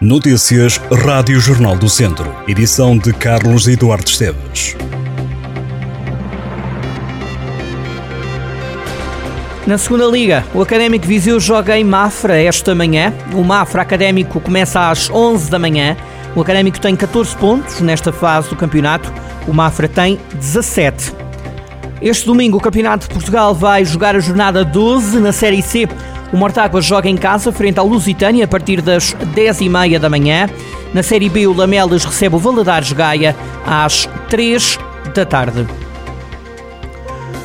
Notícias Rádio Jornal do Centro. Edição de Carlos Eduardo Esteves. Na segunda liga, o Académico Viseu joga em Mafra esta manhã. O Mafra Académico começa às 11 da manhã. O Académico tem 14 pontos nesta fase do campeonato. O Mafra tem 17. Este domingo o Campeonato de Portugal vai jogar a jornada 12 na Série C. O Mortágua joga em casa frente ao Lusitânia a partir das 10h30 da manhã. Na Série B, o Lamelas recebe o Valadares Gaia às 3 da tarde.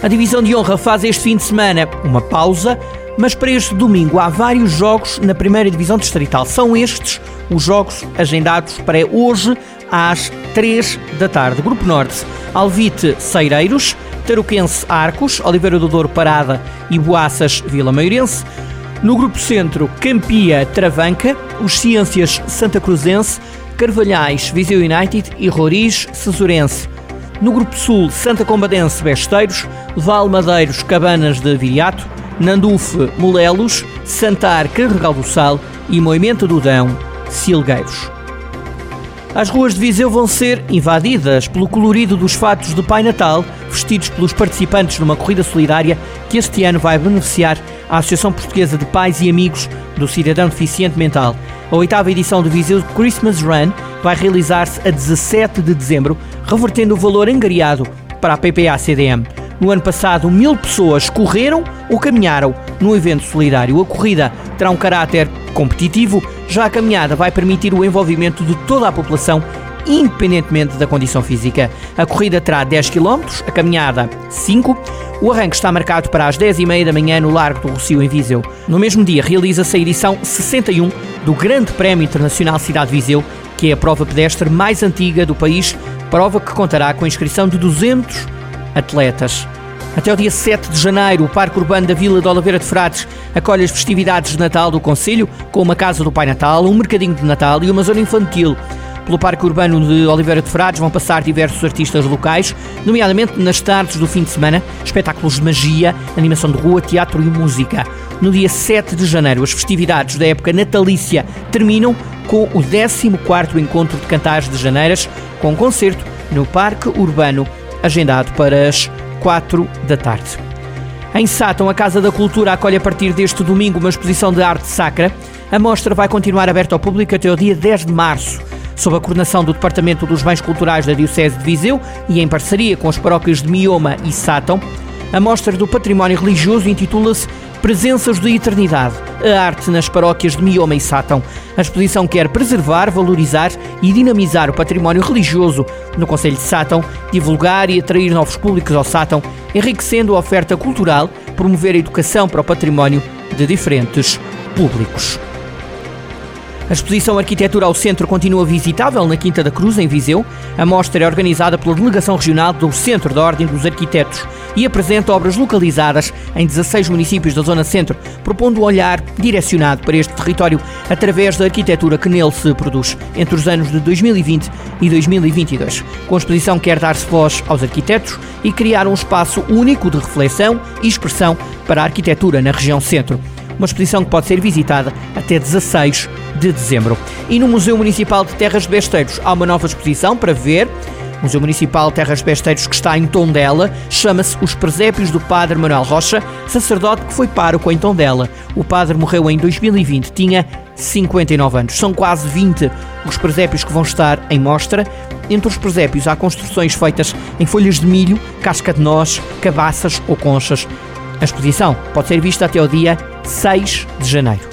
A Divisão de Honra faz este fim de semana uma pausa, mas para este domingo há vários jogos na primeira Divisão Distrital. São estes os jogos agendados para hoje às 3 da tarde. Grupo Norte, Alvite Ceireiros, Taruquense Arcos, Oliveira do Douro Parada e Boaças Vila Maiorense. No Grupo Centro, Campia Travanca, os Ciências Santa Cruzense, Carvalhais Viseu United e Roriz Cesurense. No Grupo Sul, Santa Combadense Besteiros, Valmadeiros Cabanas de Viriato, Nandufe Molelos, Santar Carregal do Sal e Moimento do Dão Silgueiros. As ruas de Viseu vão ser invadidas pelo colorido dos fatos de Pai Natal, vestidos pelos participantes numa corrida solidária que este ano vai beneficiar a Associação Portuguesa de Pais e Amigos do Cidadão Deficiente Mental. A oitava edição do Viseu Christmas Run vai realizar-se a 17 de dezembro, revertendo o valor angariado para a PPA-CDM. No ano passado, mil pessoas correram ou caminharam no evento solidário. A corrida terá um caráter competitivo, já a caminhada vai permitir o envolvimento de toda a população, independentemente da condição física. A corrida terá 10 km, a caminhada 5. O arranque está marcado para as 10h30 da manhã no Largo do Rocio, em Viseu. No mesmo dia, realiza-se a edição 61 do Grande Prémio Internacional Cidade de Viseu, que é a prova pedestre mais antiga do país, prova que contará com a inscrição de 200 atletas. Até o dia 7 de janeiro, o Parque Urbano da Vila de Oliveira de Frades acolhe as festividades de Natal do Conselho, com uma Casa do Pai Natal, um mercadinho de Natal e uma zona infantil. Pelo Parque Urbano de Oliveira de Frades vão passar diversos artistas locais, nomeadamente nas tardes do fim de semana, espetáculos de magia, animação de rua, teatro e música. No dia 7 de janeiro, as festividades da época natalícia terminam com o 14º Encontro de Cantares de Janeiras, com um concerto no Parque Urbano, agendado para as 4 da tarde. Em Sátão, a Casa da Cultura acolhe a partir deste domingo uma exposição de arte sacra. A mostra vai continuar aberta ao público até o dia 10 de março. Sob a coordenação do Departamento dos Bens Culturais da Diocese de Viseu e em parceria com as paróquias de Mioma e Sátão, a mostra do património religioso intitula-se Presenças de Eternidade, a arte nas paróquias de Mioma e Sátão. A exposição quer preservar, valorizar e dinamizar o património religioso no Conselho de Sátão, divulgar e atrair novos públicos ao Sátão, enriquecendo a oferta cultural, promover a educação para o património de diferentes públicos. A exposição Arquitetura ao Centro continua visitável na Quinta da Cruz, em Viseu. A mostra é organizada pela Delegação Regional do Centro da Ordem dos Arquitetos e apresenta obras localizadas em 16 municípios da Zona Centro, propondo um olhar direcionado para este território através da arquitetura que nele se produz entre os anos de 2020 e 2022. Com a exposição quer dar-se voz aos arquitetos e criar um espaço único de reflexão e expressão para a arquitetura na região Centro uma exposição que pode ser visitada até 16 de dezembro. E no Museu Municipal de Terras de Besteiros há uma nova exposição para ver. O Museu Municipal Terras Besteiros, que está em Tondela, chama-se Os Presépios do Padre Manuel Rocha, sacerdote que foi pároco em Tondela. O padre morreu em 2020, tinha 59 anos. São quase 20 os presépios que vão estar em mostra. Entre os presépios há construções feitas em folhas de milho, casca de noz, cabaças ou conchas. A exposição pode ser vista até o dia 6 de janeiro.